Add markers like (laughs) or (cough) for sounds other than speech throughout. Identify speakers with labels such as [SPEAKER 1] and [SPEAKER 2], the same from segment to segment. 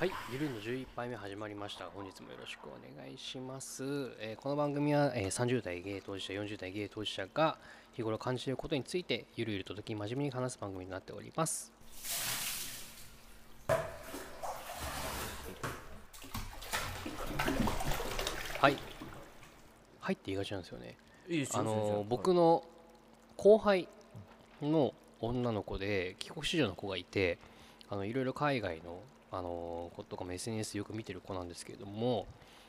[SPEAKER 1] はい、ゆるの11杯目始まりました。本日もよろしくお願いします。えーこの番組は、えー30代ゲイ当事者、40代ゲイ当事者が日頃感じていることについてゆるゆると時に真面目に話す番組になっております。はい。はいって言いがちなんですよね。
[SPEAKER 2] いい
[SPEAKER 1] あのー僕の後輩の女の子で帰国子女の子がいてあのいろいろ海外の、あのー子とかも SNS よく見てる子なんですけれども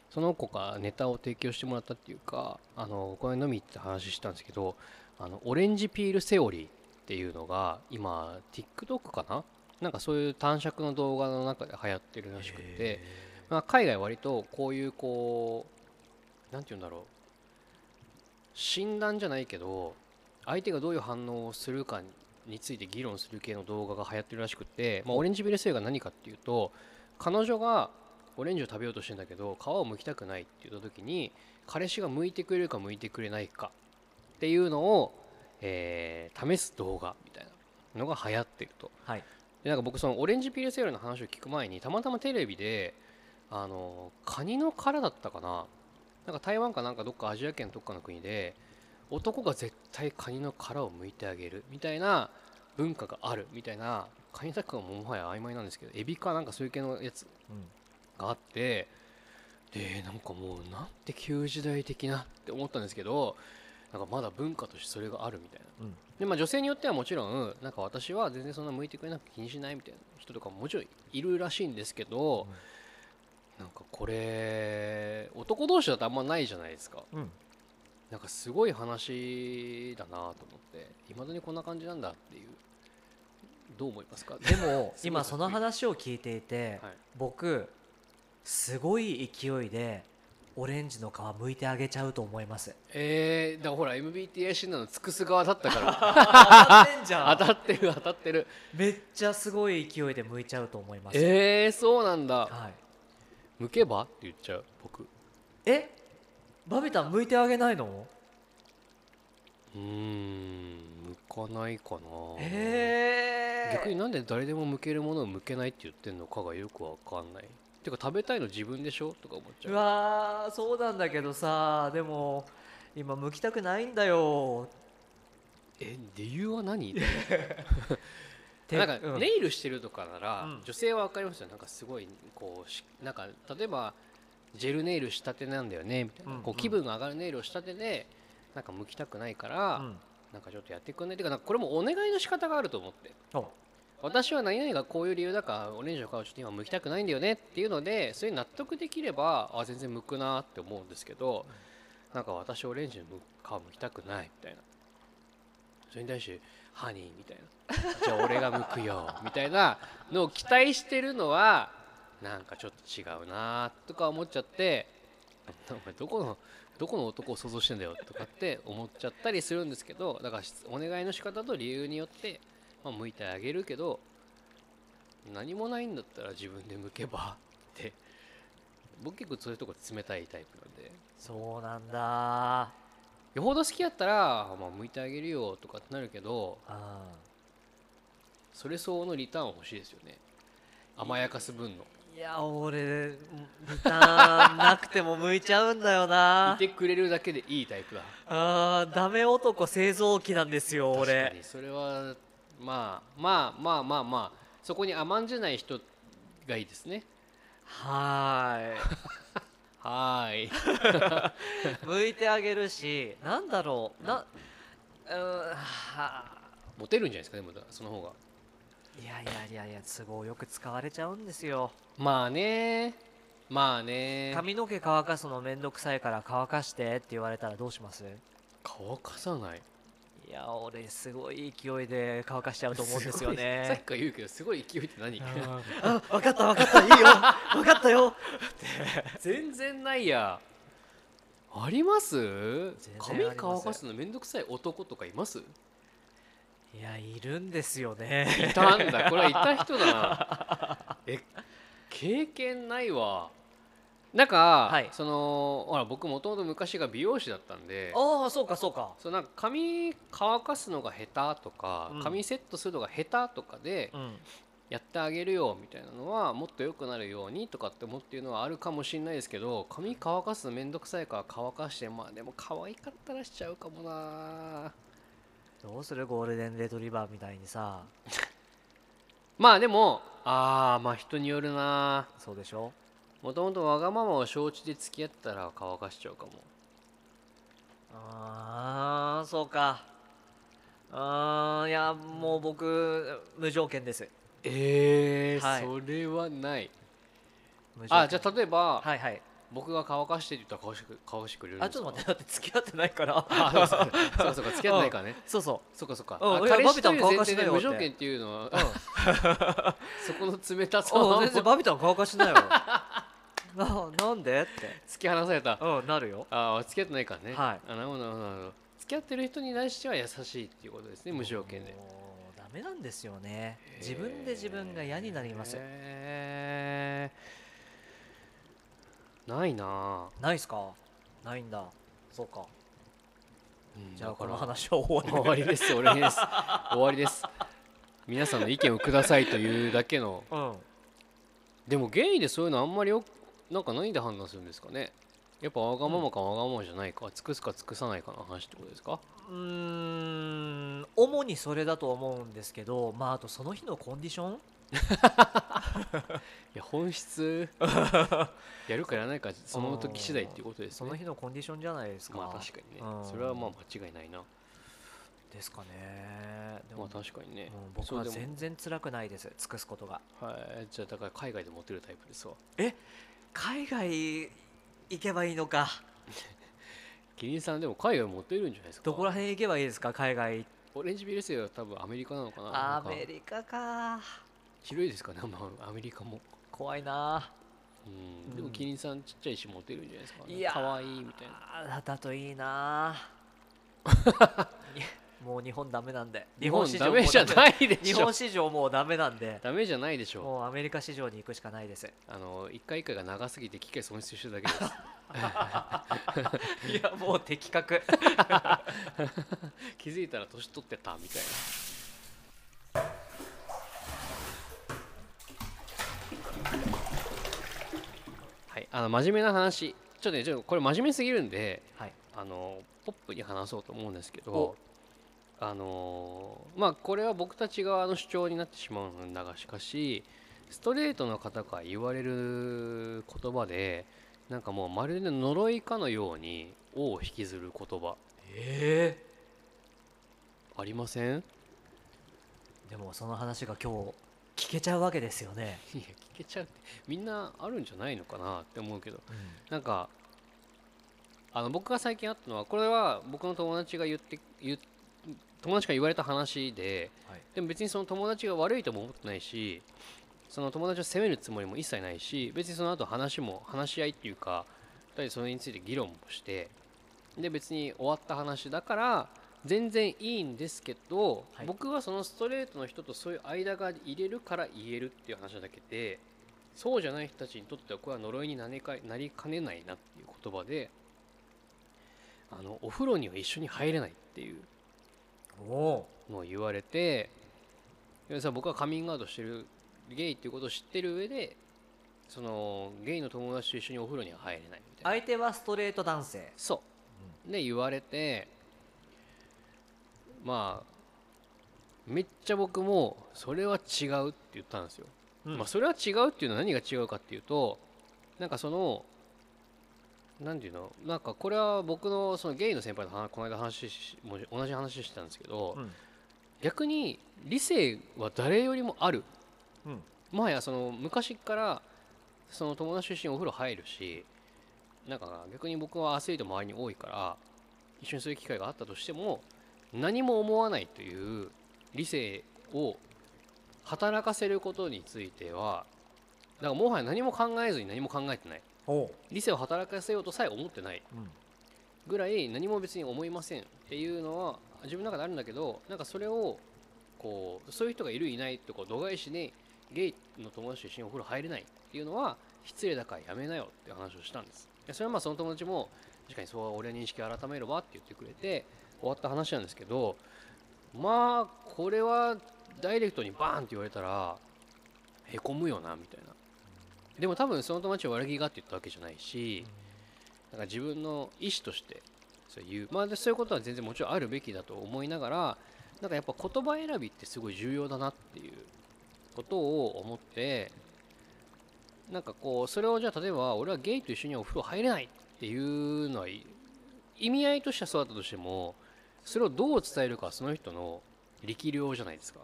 [SPEAKER 1] その子がネタを提供してもらったっていうか、あのーこれ飲み行って話したんですけどあのオレンジピールセオリーっていうのが今 TikTok かな？なんかそういう短尺の動画の中で流行ってるらしくて、まあ、海外割とこういうこうなんて言うんだろう。診断じゃないけど相手がどういう反応をするかについて議論する系の動画が流行ってるらしくて、まあ、オレンジビルセイが何かっていうと彼女がオレンジを食べようとしてんだけど皮を剥きたくないって言った時に彼氏が剥いてくれるか剥いてくれないかっていうのを、えー試す動画みたいなのが流行ってると。
[SPEAKER 2] はい
[SPEAKER 1] でなんか僕そのオレンジピールセールの話を聞く前にたまたまテレビであのカニの殻だったかな？なんか台湾かなんかどっかアジア圏どっかの国で男が絶対カニの殻を剥いてあげるみたいな文化があるみたいなカニだかももはや曖昧なんですけどエビかなんかそういう系のやつ
[SPEAKER 2] うん。
[SPEAKER 1] があってでなんかもうなんて旧時代的なって思ったんですけどなんかまだ文化としてそれがあるみたいな。
[SPEAKER 2] うん。
[SPEAKER 1] でまあ女性によってはもちろんなんか私は全然そんな向いてくれなくて気にしないみたいな人とかももちろんいるらしいんですけど、なんかこれ男同士だとあんまないじゃないですか。
[SPEAKER 2] うん。
[SPEAKER 1] なんかすごい話だなと思っていまだにこんな感じなんだっていうどう思いますか？
[SPEAKER 2] でも (laughs) 今その話を聞いていて、
[SPEAKER 1] はい。
[SPEAKER 2] 僕すごい勢いでオレンジの皮剥いてあげちゃうと思います。
[SPEAKER 1] えー、だからほら MBTI 診断の尽くす側だったから。(laughs)
[SPEAKER 2] 当たってんじ (laughs)
[SPEAKER 1] 当たってる当たってる。
[SPEAKER 2] めっちゃすごい勢いで剥いちゃうと思います。
[SPEAKER 1] えー、そうなんだ。
[SPEAKER 2] はい。
[SPEAKER 1] 向けば？って言っちゃう僕。
[SPEAKER 2] え？バビタン剥いてあげないの？
[SPEAKER 1] うーん。向かないかな。
[SPEAKER 2] へえ
[SPEAKER 1] 逆になんで誰でも向けるものを向けないって言ってんのかがよくわかんない。てか食べたいの自分でしょ？とか思っちゃ
[SPEAKER 2] う。
[SPEAKER 1] う
[SPEAKER 2] わーそうなんだけどさでも今剥きたくないんだよ。
[SPEAKER 1] え理由は何？
[SPEAKER 2] て (laughs)
[SPEAKER 1] なんか
[SPEAKER 2] うん。
[SPEAKER 1] ネイルしてるとかなら、
[SPEAKER 2] うん。
[SPEAKER 1] 女性は分かりますよ。なんかすごいこうしなんか例えばジェルネイルしたてなんだよねみたいな、
[SPEAKER 2] うんうん。
[SPEAKER 1] こう気分が上がるネイルをしたてでなんか向きたくないから、
[SPEAKER 2] うん
[SPEAKER 1] なんかちょっとやってくんない？っていうかなんかこれもお願いの仕方があると思って。
[SPEAKER 2] お。
[SPEAKER 1] 私は何々がこういう理由だからオレンジの皮をちょっと今剥きたくないんだよねっていうのでそれに納得できればあ全然剥くなって思うんですけどなんか私オレンジの皮剥きたくないみたいな。それに対してハニーみたいな。じゃあ俺が剥くよみたいなのを期待してるのはなんかちょっと違うなとか思っちゃってお前どこのどこの男を想像してんだよとかって思っちゃったりするんですけどだからしお願いの仕方と理由によってまあ、向いてあげるけど何もないんだったら自分で向けば (laughs) って僕結構そういうとこ冷たいタイプなんで。
[SPEAKER 2] そうなんだ。
[SPEAKER 1] よほど好きやったら、まあ、向いてあげるよとかってなるけど
[SPEAKER 2] あ
[SPEAKER 1] それ相応のリターン欲しいですよね。甘やかす分の
[SPEAKER 2] や俺リターンなくても向いちゃうんだよな。い
[SPEAKER 1] てくれるだけでいいタイプだ。
[SPEAKER 2] あーダメ男製造機なんですよ
[SPEAKER 1] 確か
[SPEAKER 2] 俺
[SPEAKER 1] にそれはまあまあまあまあまあそこに甘んじない人がいいですね
[SPEAKER 2] は
[SPEAKER 1] い
[SPEAKER 2] ーい向いてあげるしなんだろうなうーんは
[SPEAKER 1] モテるんじゃないですかでもその方が
[SPEAKER 2] いやいやいやいや都合よく使われちゃうんですよ。
[SPEAKER 1] まあね。まあね。
[SPEAKER 2] 髪の毛乾かすのめんどくさいから乾かしてって言われたらどうします？
[SPEAKER 1] 乾かさない？
[SPEAKER 2] いや俺すごい勢いで乾かしちゃうと思うんですよ
[SPEAKER 1] ごい。さっ
[SPEAKER 2] ね
[SPEAKER 1] きから言うけどすごい勢いって何？
[SPEAKER 2] あ分 (laughs) かった分かった。いいよ。分かったよ。(laughs)
[SPEAKER 1] 全然ないや。あります？
[SPEAKER 2] 然
[SPEAKER 1] 髪乾かすのめんどくさい男とかいます？
[SPEAKER 2] いやいるんですよね。
[SPEAKER 1] いたんだ。これはいた人だな。(laughs) え経験ないわ。なんか、
[SPEAKER 2] はい。
[SPEAKER 1] そのほら僕もともと昔が美容師だったんで。
[SPEAKER 2] ああそうかそうか。
[SPEAKER 1] そうなんか髪乾かすのが下手とか、
[SPEAKER 2] うん。
[SPEAKER 1] 髪セットするのが下手とかで、
[SPEAKER 2] うん。
[SPEAKER 1] やってあげるよみたいなのはもっと良くなるようにとかって思っていうのはあるかもしれないですけど髪乾かすのめんどくさいから乾かしてまあでも可愛かったらしちゃうかもな
[SPEAKER 2] どうする？ゴールデンレトリバーみたいにさ。(laughs)
[SPEAKER 1] まあでもああまあ人によるな。
[SPEAKER 2] そうでしょ？
[SPEAKER 1] もともとわがままを承知で付き合ったら乾かしちゃうかも。
[SPEAKER 2] ああそうか。あーいやもう僕無条件です。
[SPEAKER 1] えー
[SPEAKER 2] はい。
[SPEAKER 1] それはない。
[SPEAKER 2] 無条件。
[SPEAKER 1] あじゃあ例えば、
[SPEAKER 2] はいはい
[SPEAKER 1] 僕が乾かしてって言ったら乾かしてくれる
[SPEAKER 2] あちょっと待ってだって付き合ってないから。(laughs)
[SPEAKER 1] あそうそうそうか付き合ってないからね。
[SPEAKER 2] そうそ
[SPEAKER 1] そっかそ
[SPEAKER 2] うんいや
[SPEAKER 1] あ彼氏という前提で無条件っていうのは
[SPEAKER 2] う、うん、(laughs)
[SPEAKER 1] そこの冷たさ
[SPEAKER 2] 全然バビタン乾かしなよ (laughs) ななんでって。
[SPEAKER 1] 突き放された。
[SPEAKER 2] うんなるよ。
[SPEAKER 1] ああ付き合ってないからね。
[SPEAKER 2] はい。
[SPEAKER 1] あなるほどなるほど。付き合ってる人に対しては優しいっていうことですね無条件で。
[SPEAKER 2] ダメなんですよね。自分で自分が嫌になります
[SPEAKER 1] へーないな。あ
[SPEAKER 2] ないっすか？ないんだ。そうか。
[SPEAKER 1] うん
[SPEAKER 2] じゃあこの話は終わり。
[SPEAKER 1] 終わりです。終わりです。終わりです。皆さんの意見をくださいというだけの。
[SPEAKER 2] うん。
[SPEAKER 1] でもゲイでそういうのあんまりよなんか何で判断するんですかね。やっぱわがままかわがままじゃないか、尽くすか尽くさないかの話ってことですか？
[SPEAKER 2] うーん。主にそれだと思うんですけどまああとその日のコンディション
[SPEAKER 1] いや本質。やるかやらないかその時次第っていうことですね。
[SPEAKER 2] その日のコンディションじゃないですか。
[SPEAKER 1] まあ確かにね。
[SPEAKER 2] うん。
[SPEAKER 1] それはまあ間違いないな。
[SPEAKER 2] ですかね。で
[SPEAKER 1] ま
[SPEAKER 2] も
[SPEAKER 1] あ確かにね。
[SPEAKER 2] 僕は全然辛くないです。尽くすことが。
[SPEAKER 1] はい。じゃあだから海外でモテるタイプですわ。
[SPEAKER 2] 海外行けばいいのか。(laughs)
[SPEAKER 1] キリンさんでも海外モテるんじゃないですか？
[SPEAKER 2] どこら辺行けばいいですか？海外。
[SPEAKER 1] オレンジビル星は多分アメリカなのかな。
[SPEAKER 2] アメリカか
[SPEAKER 1] 広いですかねまあアメリカも。
[SPEAKER 2] 怖いな。
[SPEAKER 1] うん。
[SPEAKER 2] うん。
[SPEAKER 1] でもキリンさんちっちゃいしモテるんじゃないですか、ね、
[SPEAKER 2] いやー
[SPEAKER 1] かわいいみたいな。
[SPEAKER 2] あーだといいな。(laughs) にもう日本ダメなんで。
[SPEAKER 1] 日本
[SPEAKER 2] 市場
[SPEAKER 1] ダメじゃないでしょ。
[SPEAKER 2] 日本市場もうダメなんで。
[SPEAKER 1] ダメじゃないでしょ。
[SPEAKER 2] もうアメリカ市場に行くしかないです。
[SPEAKER 1] あの一回一回が長すぎて機械損失してるだけです。(laughs)
[SPEAKER 2] いやもう的確。(laughs)
[SPEAKER 1] 気づいたら年取ってたみたいなあの真面目な話。ちょっとねちょっとこれ真面目すぎるんで
[SPEAKER 2] はい。
[SPEAKER 1] あのポップに話そうと思うんですけ
[SPEAKER 2] お。
[SPEAKER 1] どあのまあこれは僕たち側の主張になってしまうんだがしかしストレートの方から言われる言葉でなんかもうまるで呪いかのように「王」を引きずる言葉。
[SPEAKER 2] え
[SPEAKER 1] ありません？
[SPEAKER 2] ー、でもその話が今日聞けちゃうわけですよね、(laughs)
[SPEAKER 1] いや聞けちゃうってみんなあるんじゃないのかなって思うけど。なんかあの僕が最近あったのはこれは僕の友達が言って言っ友達が言われた話で
[SPEAKER 2] はい。
[SPEAKER 1] でも別にその友達が悪いとも思ってないしその友達を責めるつもりも一切ないし別にその後話も話し合いっていうか2人でそれについて議論もしてで別に終わった話だから全然いいんですけど、
[SPEAKER 2] はい。
[SPEAKER 1] 僕はそのストレートの人とそういう間が入れるから言えるっていう話だけでそうじゃない人たちにとってはこれは呪いになりかなりかねないなっていう言葉であのお風呂には一緒に入れないっていうのを言われて要するに僕はカミングアウトしてるゲイっていうことを知ってる上でそのゲイの友達と一緒にお風呂には入れないみたいな。
[SPEAKER 2] 相手はストレート男性。
[SPEAKER 1] そう。で言われてまあめっちゃ僕もそれは違うって言ったんですよ、
[SPEAKER 2] うん。
[SPEAKER 1] まあそれは違うっていうのは何が違うかっていうとなんかそのなんていうのなんかこれは僕のそのゲイの先輩と話この間話しもう同じ話してたんですけど、
[SPEAKER 2] うん。
[SPEAKER 1] 逆に理性は誰よりもある。
[SPEAKER 2] うん。
[SPEAKER 1] もはやその昔からその友達と一緒にお風呂入るしなんか逆に僕はアスリート周りに多いから一緒にそういう機会があったとしても何も思わないという理性を働かせることについてはだからもはや何も考えずに何も考えてない。理性を働かせようとさえ思ってない。
[SPEAKER 2] うん。
[SPEAKER 1] ぐらい何も別に思いませんっていうのは自分の中であるんだけどなんかそれをこうそういう人がいるいないってこう度外視でゲイの友達と一緒にお風呂入れないっていうのは失礼だからやめなよって話をしたんです。でそれはまあその友達も確かにそう俺は認識改めろばって言ってくれて終わった話なんですけどまあこれはダイレクトにバーンって言われたらへこむよなみたいな。でも多分その友達は悪気がって言ったわけじゃないしなんか自分の意思としてそういうまあそういうことは全然もちろんあるべきだと思いながらなんかやっぱ言葉選びってすごい重要だなっていうことを思ってなんかこうそれをじゃあ例えば俺はゲイと一緒にお風呂入れないっていうのは意味合いとしてはそうだったとしてもそれをどう伝えるかその人の力量じゃないですか。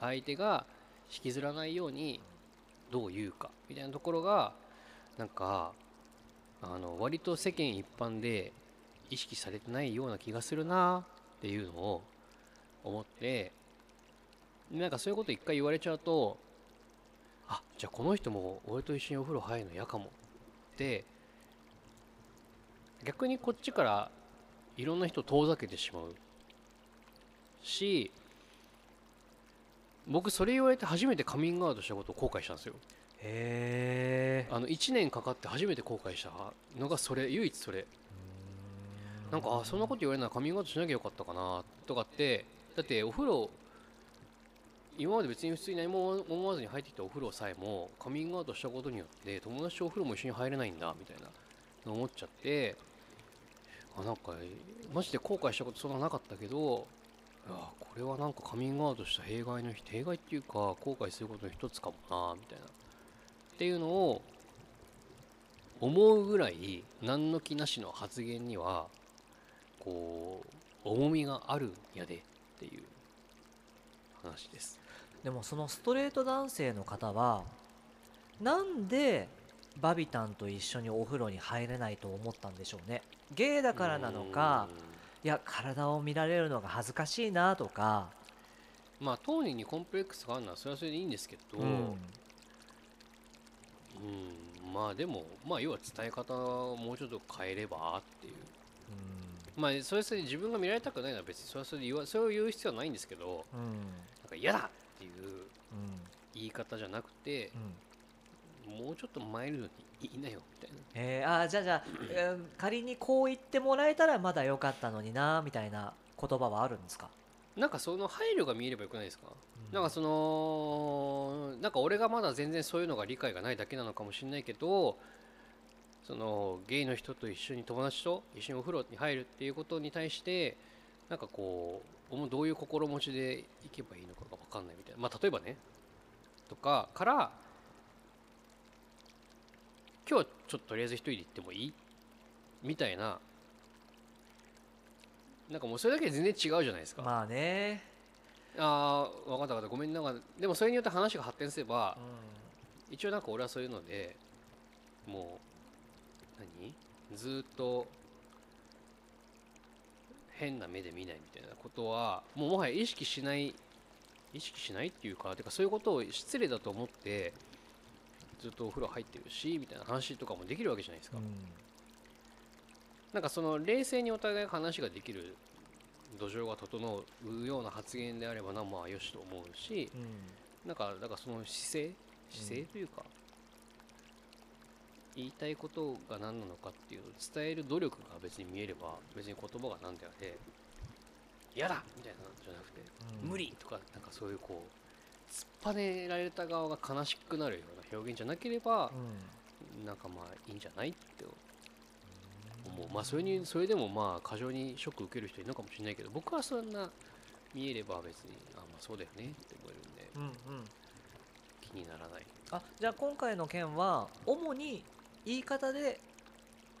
[SPEAKER 1] 相手が引きずらないようにどう言うかみたいなところがなんかあの割と世間一般で意識されてないような気がするなっていうのを思ってなんかそういうこと一回言われちゃうとあじゃあこの人も俺と一緒にお風呂入るの嫌かもって逆にこっちからいろんな人を遠ざけてしまう。し僕それ言われて初めてカミングアウトしたことを後悔したんですよ。
[SPEAKER 2] へえ
[SPEAKER 1] あの1年かかって初めて後悔したのがそれ唯一それ。なんかあそんなこと言われるならカミングアウトしなきゃよかったかなとかって。だってお風呂今まで別に普通に何も思わずに入ってきたお風呂さえもカミングアウトしたことによって友達とお風呂も一緒に入れないんだみたいなの思っちゃってあなんかマジで後悔したことそんななかったけどあこれはなんかカミングアウトした弊害の弊害っていうか後悔することの一つかもなみたいな。っていうのを思うぐらい何の気なしの発言にはこう重みがあるんやでっていう。話です。
[SPEAKER 2] でもそのストレート男性の方はなんでバビタンと一緒にお風呂に入れないと思ったんでしょうね。ゲイだからなのかいや体を見られるのが恥ずかしいなとか。
[SPEAKER 1] まあ当人にコンプレックスがあるのはそれはそれでいいんですけど、
[SPEAKER 2] うん。
[SPEAKER 1] うん。まあでもまあ要は伝え方をもうちょっと変えればっていう。まあそれはそれで自分が見られたくないのは別にそれはそれで言わそれを言う必要はないんですけど
[SPEAKER 2] うんうん。
[SPEAKER 1] なんか嫌だっていう
[SPEAKER 2] うん。
[SPEAKER 1] 言い方じゃなくて
[SPEAKER 2] うん
[SPEAKER 1] もうちょっとマイルドに言いなよみたいな。
[SPEAKER 2] えー、あーじゃあじゃあ、え (clears throat) ー仮にこう言ってもらえたらまだ良かったのになみたいな言葉はあるんですか、
[SPEAKER 1] なんかその配慮が見えればよくないですか、なんかそのなんか俺がまだ全然そういうのが理解がないだけなのかもしれないけどそのゲイの人と一緒に友達と一緒にお風呂に入るっていうことに対してなんかこうもうどういう心持ちでいけばいいのかが分かんないみたいな。まあ例えばねとかから今日はちょっととりあえず一人で行ってもいい？みたいな。なんかもうそれだけで全然違うじゃないですか、
[SPEAKER 2] まあね、
[SPEAKER 1] ああ分かった分かった。ごめん。なんかでもそれによって話が発展すれば
[SPEAKER 2] う
[SPEAKER 1] 一応なんか俺はそういうのでもう何？ずーっと変な目で見ないみたいなことはもうもはや意識しない意識しないっていうかてかそういうことを失礼だと思ってずっとお風呂入ってるしみたいな話とかもできるわけじゃないですか、
[SPEAKER 2] ん。
[SPEAKER 1] なんかその冷静にお互いが話ができる土壌が整うような発言であればなまあよしと思うし
[SPEAKER 2] うん。
[SPEAKER 1] なんかだからその姿勢姿勢というか、言いたいことが何なのかっていうのを伝える努力が別に見えれば別に言葉が何であれ嫌だみたいなのじゃなくて、
[SPEAKER 2] うん。
[SPEAKER 1] 無理とかなんかそういうこう突っぱねられた側が悲しくなるような表現じゃなければ
[SPEAKER 2] う、ん。
[SPEAKER 1] なんかまあいいんじゃないって思う。まあそれにそれでもまあ過剰にショック受ける人いるのかもしれないけど僕はそんな見えれば別にあまあそうだよねって思えるんで
[SPEAKER 2] うんうん。
[SPEAKER 1] 気にならない。
[SPEAKER 2] あじゃあ今回の件は主に言い方で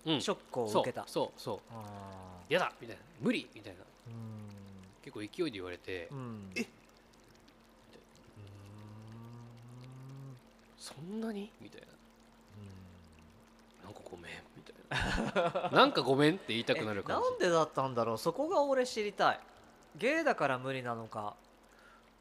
[SPEAKER 1] うん。
[SPEAKER 2] ショックを
[SPEAKER 1] そう
[SPEAKER 2] 受けた、
[SPEAKER 1] そうそう
[SPEAKER 2] あ
[SPEAKER 1] 嫌だみたいな。無理みたいな。
[SPEAKER 2] ー
[SPEAKER 1] 結構勢いで言われて、
[SPEAKER 2] うん。うん
[SPEAKER 1] え
[SPEAKER 2] う
[SPEAKER 1] そんなに？みたいな。なんかごめんみたいな。(laughs) なんかごめんって言いたくなる
[SPEAKER 2] え
[SPEAKER 1] 感
[SPEAKER 2] なんでだったんだろう？そこが俺知りたい。ゲイだから無理なのか。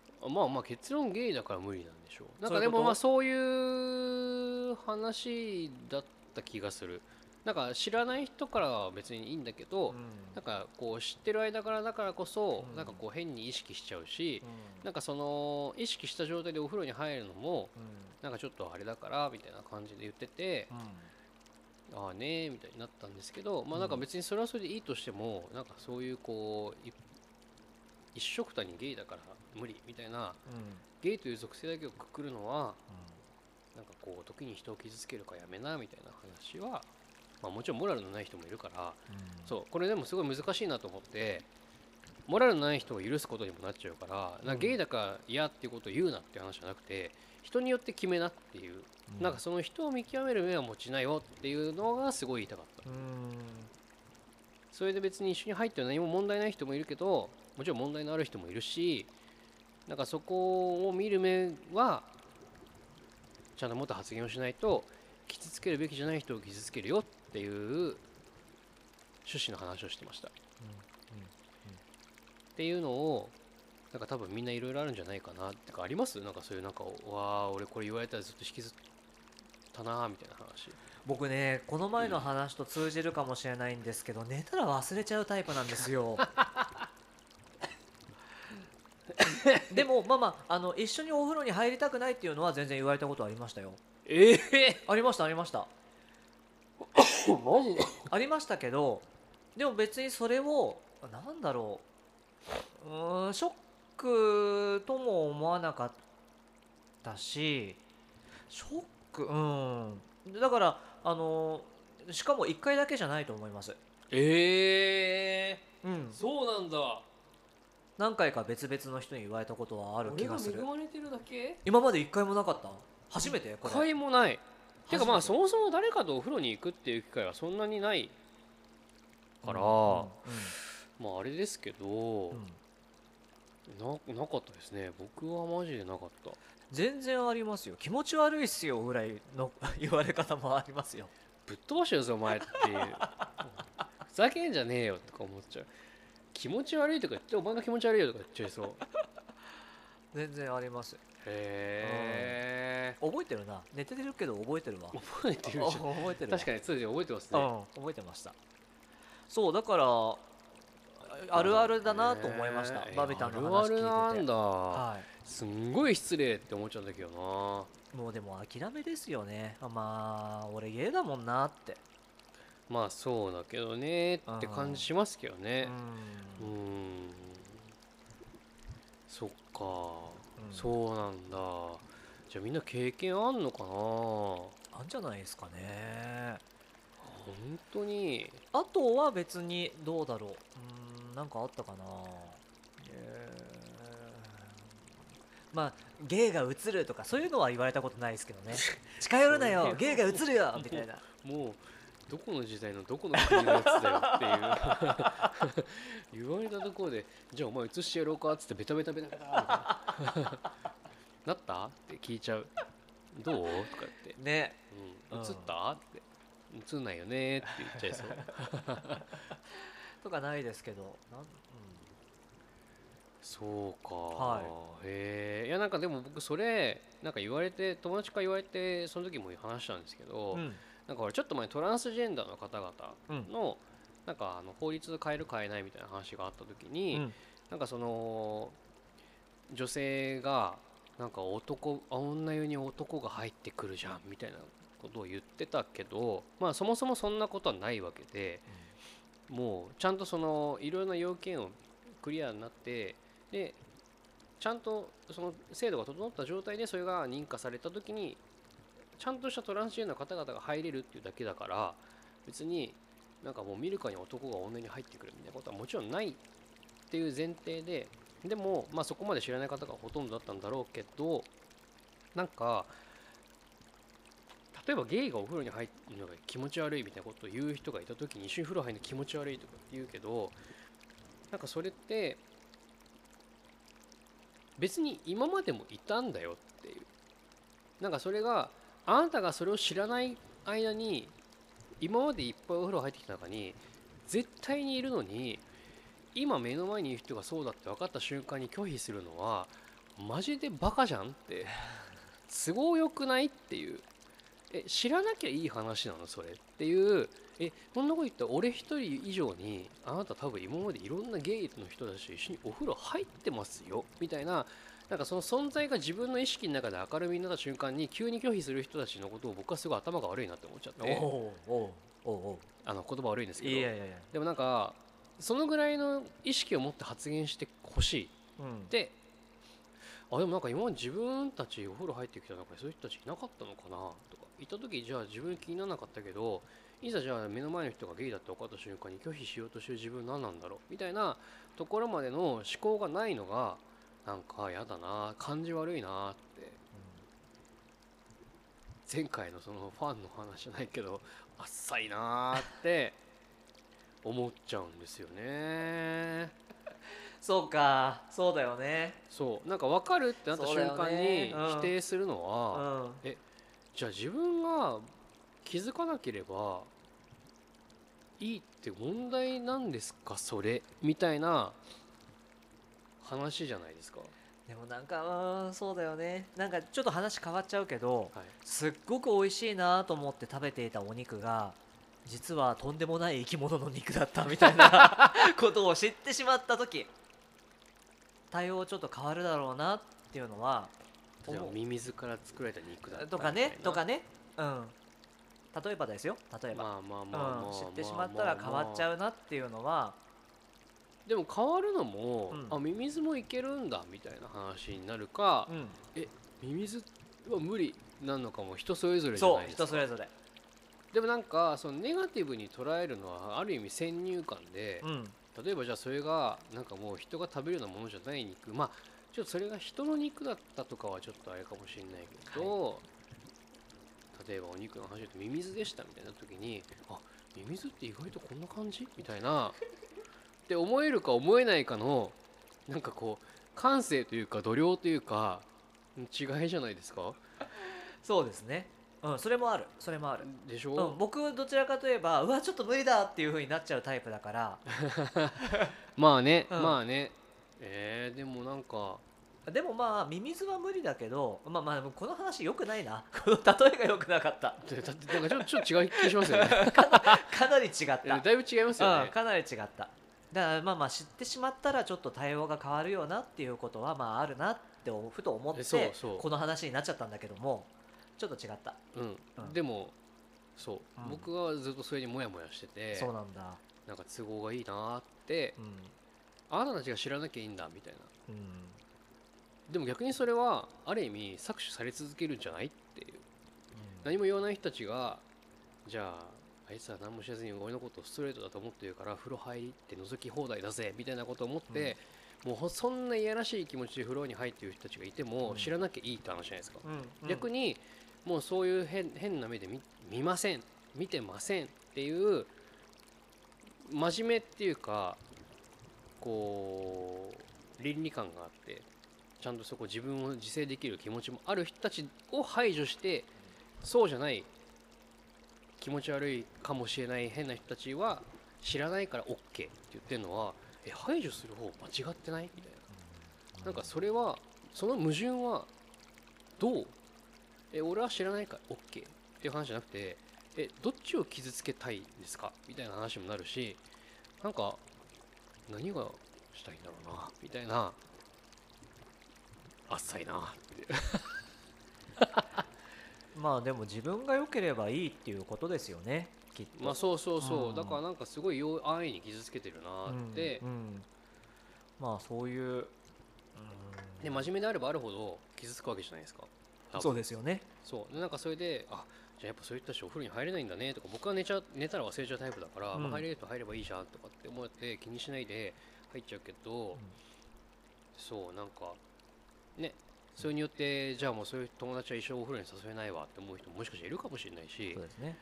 [SPEAKER 1] じまあまあ結論ゲイだから無理なんでしょう。なんかでもまあそういう話だった気がするなんか知らない人からは別にいいんだけど、
[SPEAKER 2] うん。
[SPEAKER 1] なんかこう知ってる間からだからこそ、
[SPEAKER 2] うん。
[SPEAKER 1] なんかこう変に意識しちゃうし、
[SPEAKER 2] うん。
[SPEAKER 1] なんかその意識した状態でお風呂に入るのも
[SPEAKER 2] うん。
[SPEAKER 1] なんかちょっとあれだからみたいな感じで言ってて、
[SPEAKER 2] うん。
[SPEAKER 1] ああねーみたいになったんですけど、まあなんか別にそれはそれでいいとしてもなんかそういうこうい一緒くたにゲイだから無理みたいな
[SPEAKER 2] うん。
[SPEAKER 1] ゲイという属性だけをくくるのはなんかこう時に人を傷つけるからやめなみたいな話は、まあ、もちろんモラルのない人もいるから
[SPEAKER 2] うん。
[SPEAKER 1] そうこれでもすごい難しいなと思ってモラルのない人を許すことにもなっちゃうからなゲイだから嫌っていうことを言うなって話じゃなくて人によって決めなっていう、
[SPEAKER 2] うん。
[SPEAKER 1] なんかその人を見極める目は持ちなよっていうのがすごい言いたかった。
[SPEAKER 2] うん。
[SPEAKER 1] それで別に一緒に入って何も問題ない人もいるけどもちろん問題のある人もいるしなんかそこを見る目はちゃんともっと発言をしないと傷つけるべきじゃない人を傷つけるよっていう趣旨の話をしてました。っていうのをなんか多分みんないろいろあるんじゃないかなってかあります？なんかそういうなんかわあ俺これ言われたらずっと引きずったなーみたいな話。
[SPEAKER 2] 僕ねこの前の話と通じるかもしれないんですけど寝たら忘れちゃうタイプなんですよ。(laughs) (laughs) でもまあまああの一緒にお風呂に入りたくないっていうのは全然言われたことありましたよ。
[SPEAKER 1] ええ
[SPEAKER 2] ありましたありました (laughs)
[SPEAKER 1] マジで？
[SPEAKER 2] ありましたけどでも別にそれをなんだろううーんショックとも思わなかったしショックうん。だからあのしかも1回だけじゃないと思います。
[SPEAKER 1] ええ
[SPEAKER 2] うん。
[SPEAKER 1] そうなんだ。
[SPEAKER 2] 何回か別々の人に言われたことはある気がす
[SPEAKER 1] 俺
[SPEAKER 2] る
[SPEAKER 1] が恵まれてるだけ？
[SPEAKER 2] 今まで1回もなかった？初めて？こ
[SPEAKER 1] 一
[SPEAKER 2] れ
[SPEAKER 1] 回もないてかまあそもそも誰かとお風呂に行くっていう機会はそんなにないから、まああれですけど、
[SPEAKER 2] うん
[SPEAKER 1] ななかったですね。僕はマジでなかった。
[SPEAKER 2] 全然ありますよ。気持ち悪いっすよぐらいの (laughs) 言われ方もありますよ。
[SPEAKER 1] ぶっ飛ばしてるぞお前っていう。(laughs) ふざけんじゃねえよとか思っちゃう。気持ち悪いとか言ってお前が気持ち悪いよとか言っちゃいそう
[SPEAKER 2] 全然あります
[SPEAKER 1] へえ
[SPEAKER 2] 覚えてるな。寝てるけど覚えてるわ。
[SPEAKER 1] 覚えてるじゃん。(laughs)
[SPEAKER 2] 覚えてるわ。
[SPEAKER 1] 確かにそうですね覚えてますね。
[SPEAKER 2] うん覚えてました。そうだからあるあるだなと思いました、バビタンの話聞いてて。
[SPEAKER 1] あるあるなんだ、
[SPEAKER 2] は
[SPEAKER 1] すんごい失礼って思っちゃうんだけどな。い
[SPEAKER 2] もうでも諦めですよね。あまあ俺ゲイだもんなって。
[SPEAKER 1] まあそうだけどねって感じしますけど
[SPEAKER 2] う
[SPEAKER 1] ね
[SPEAKER 2] ん。
[SPEAKER 1] うーん。そっか、
[SPEAKER 2] うん。
[SPEAKER 1] そうなんだじゃあみんな経験あんのかな？本
[SPEAKER 2] あんじゃないですかね。
[SPEAKER 1] 当に？
[SPEAKER 2] あとは別にどうだろう。うーんなんかあったかな。えーまあゲイが映るとかそういうのは言われたことないですけどね。(laughs) 近寄るなよ。
[SPEAKER 1] そういう
[SPEAKER 2] ゲイが映るよ。みたいな。
[SPEAKER 1] もうどこの時代のどこの国のやつだよっていう。(laughs) 言われたところでじゃあお前映してやろうかっつってベタベタベタベタみたいななった？って聞いちゃう。どう？とかって、
[SPEAKER 2] ね。
[SPEAKER 1] うん、映
[SPEAKER 2] うん。
[SPEAKER 1] った？って。映んないよね？って言っちゃいそう。(laughs)
[SPEAKER 2] とかないですけど。なん、うん、
[SPEAKER 1] そうか、
[SPEAKER 2] は
[SPEAKER 1] へえ。いやなんかでも僕それなんか言われて友達から言われてその時も話したんですけど、
[SPEAKER 2] うん。
[SPEAKER 1] なんか俺ちょっと前トランスジェンダーの方々
[SPEAKER 2] うん。
[SPEAKER 1] の、なんかあの法律変える変えないみたいな話があった時に、
[SPEAKER 2] うん。
[SPEAKER 1] なんかその女性がなんか男女湯に男が入ってくるじゃんみたいなことを言ってたけどまあそもそもそんなことはないわけでもうちゃんとそのいろいろな要件をクリアになってでちゃんとその制度が整った状態でそれが認可された時にちゃんとしたトランスジェンダーの方々が入れるっていうだけだから別になんかもう見るからに男が女に入ってくるみたいなことはもちろんないっていう前提ででもまあそこまで知らない方がほとんどだったんだろうけどなんか例えばゲイがお風呂に入るのが気持ち悪いみたいなことを言う人がいた時に一緒に風呂入るの気持ち悪いとか言うけどなんかそれって別に今までもいたんだよっていう。なんかそれがあなたがそれを知らない間に今までいっぱいお風呂入ってきた中に絶対にいるのに今目の前にいる人がそうだって分かった瞬間に拒否するのはマジでバカじゃんって。都合よくないっていう。え知らなきゃいい話なのそれっていう。えこんなこと言ったら俺一人以上にあなた多分今までいろんなゲイの人たちと一緒にお風呂入ってますよ。みたいななんかその存在が自分の意識の中で明るみになった瞬間に急に拒否する人たちのことを僕はすごい頭が悪いなって思っちゃって。あの言葉悪いんですけど。
[SPEAKER 2] いやいやいや。
[SPEAKER 1] でもなんかそのぐらいの意識を持って発言してほしい。
[SPEAKER 2] うん。
[SPEAKER 1] であでもなんか今まで自分たちお風呂入ってきた中でそういう人たちいなかったのかな？とか。いた時じゃあ自分気にならなかったけどいざじゃあ目の前の人がゲイだって分かった瞬間に拒否しようとしてる自分何なんだろう？みたいなところまでの思考がないのがなんかやだな感じ悪いなって。前回のそのファンの話じゃないけどあっさいなーって思っちゃうんですよね。
[SPEAKER 2] そうか。そうだよね。
[SPEAKER 1] そう。なんか分かるってなった瞬間に否定するの
[SPEAKER 2] う
[SPEAKER 1] は、
[SPEAKER 2] ん
[SPEAKER 1] じゃあ自分が気づかなければいいって問題なんですか？それ。みたいな話じゃないですか、
[SPEAKER 2] でもなんかうんそうだよね。なんかちょっと話変わっちゃうけど
[SPEAKER 1] はい、
[SPEAKER 2] すっごく美味しいなと思って食べていたお肉が実はとんでもない生き物の肉だったみたいな (laughs) ことを知ってしまった時対応ちょっと変わるだろうなっていうのは
[SPEAKER 1] じゃあ
[SPEAKER 2] 思う。
[SPEAKER 1] ミミズから作られた肉だった
[SPEAKER 2] とかねとか
[SPEAKER 1] ね。
[SPEAKER 2] ねうん。例えばですよ例えば、知ってしまったら変わっちゃうなっていうのは
[SPEAKER 1] でも変わるのも、
[SPEAKER 2] うん。
[SPEAKER 1] あミミズもいけるんだみたいな話になるか、
[SPEAKER 2] うん。
[SPEAKER 1] ミミズは無理なのかも人それぞれじゃ
[SPEAKER 2] そう
[SPEAKER 1] ないですか。
[SPEAKER 2] 人それぞれ
[SPEAKER 1] でもなんかそのネガティブに捉えるのはある意味先入観で、
[SPEAKER 2] うん。
[SPEAKER 1] 例えばじゃあそれがなんかもう人が食べるようなものじゃない肉まあちょっとそれが人の肉だったとかはちょっとあれかもしれないけど、例えばお肉の話でミミズでしたみたいな時にあミミズって意外とこんな感じみたいなって思えるか思えないかのなんかこう感性というか度量というか違いじゃないですか？
[SPEAKER 2] そうですねうんそれもあるそれもある。
[SPEAKER 1] でしょ、
[SPEAKER 2] うん、僕どちらかといえばうわちょっと無理だっていう風になっちゃうタイプだから。(laughs)
[SPEAKER 1] まあね、
[SPEAKER 2] うん。
[SPEAKER 1] まあね。えー、でもなんか。
[SPEAKER 2] でもまあミミズは無理だけどまあまあこの話良くないな。(laughs) この例えが良くなかった。(laughs)
[SPEAKER 1] だだってなんかちょっとちょっと違う気しますよね。
[SPEAKER 2] かなり違った。
[SPEAKER 1] えだいぶ違いますよね。
[SPEAKER 2] うん、かなり違った。だからまあまあ知ってしまったらちょっと対応が変わるよなっていうことはまああるなってふと思ってこの話になっちゃったんだけどもちょっと違った、
[SPEAKER 1] うん、
[SPEAKER 2] うん。
[SPEAKER 1] でもそう、
[SPEAKER 2] うん。
[SPEAKER 1] 僕はずっとそれにモヤモヤしてて
[SPEAKER 2] そうなんだ。
[SPEAKER 1] なんか都合がいいなーって
[SPEAKER 2] うん。
[SPEAKER 1] あなたたちが知らなきゃいいんだみたいな。
[SPEAKER 2] うん。
[SPEAKER 1] でも逆にそれはある意味搾取され続けるんじゃないっていう。何も言わない人たちがじゃああいつは何も知らずに俺のことをストレートだと思ってるから風呂入って覗き放題だぜみたいなことを思って、もうほそんないやらしい気持ちで風呂に入ってる人たちがいても
[SPEAKER 2] うん。
[SPEAKER 1] 知らなきゃいいって話じゃないですか、
[SPEAKER 2] うん。うん。
[SPEAKER 1] 逆にもうそういう変変な目で見見ません。見てませんっていう真面目っていうかこう倫理観があってちゃんとそこ自分を自制できる気持ちもある人たちを排除してそうじゃない気持ち悪いかもしれない変な人たちは知らないから OK って言ってるのはえ排除する方間違ってない？みたいな。なんかそれはその矛盾はどうえ俺は知らないから OK っていう話じゃなくてえどっちを傷つけたいんですか？みたいな話にもなるしなんか何がしたいんだろうな？みたいなあっさいな。っていう
[SPEAKER 2] まあでも自分が良ければいいっていうことですよねきっと。
[SPEAKER 1] まあそうそうそう、
[SPEAKER 2] うん。
[SPEAKER 1] だからなんかすごいよ安易に傷つけてるなって、
[SPEAKER 2] うんうん。まあそういう、うん。
[SPEAKER 1] で真面目であればあるほど傷つくわけじゃないですか
[SPEAKER 2] そうですよね。
[SPEAKER 1] そう。でなんかそれであじゃあやっぱそういった人お風呂に入れないんだねとか僕は寝ちゃう寝たら忘れちゃうタイプだから、
[SPEAKER 2] うん。
[SPEAKER 1] まあ、入れると入ればいいじゃんとかって思って気にしないで入っちゃうけど、そうなんかねそれによってじゃあもうそういう友達は一生お風呂に誘えないわって思う人ももしかしたらいるかもしれないし
[SPEAKER 2] そうですね。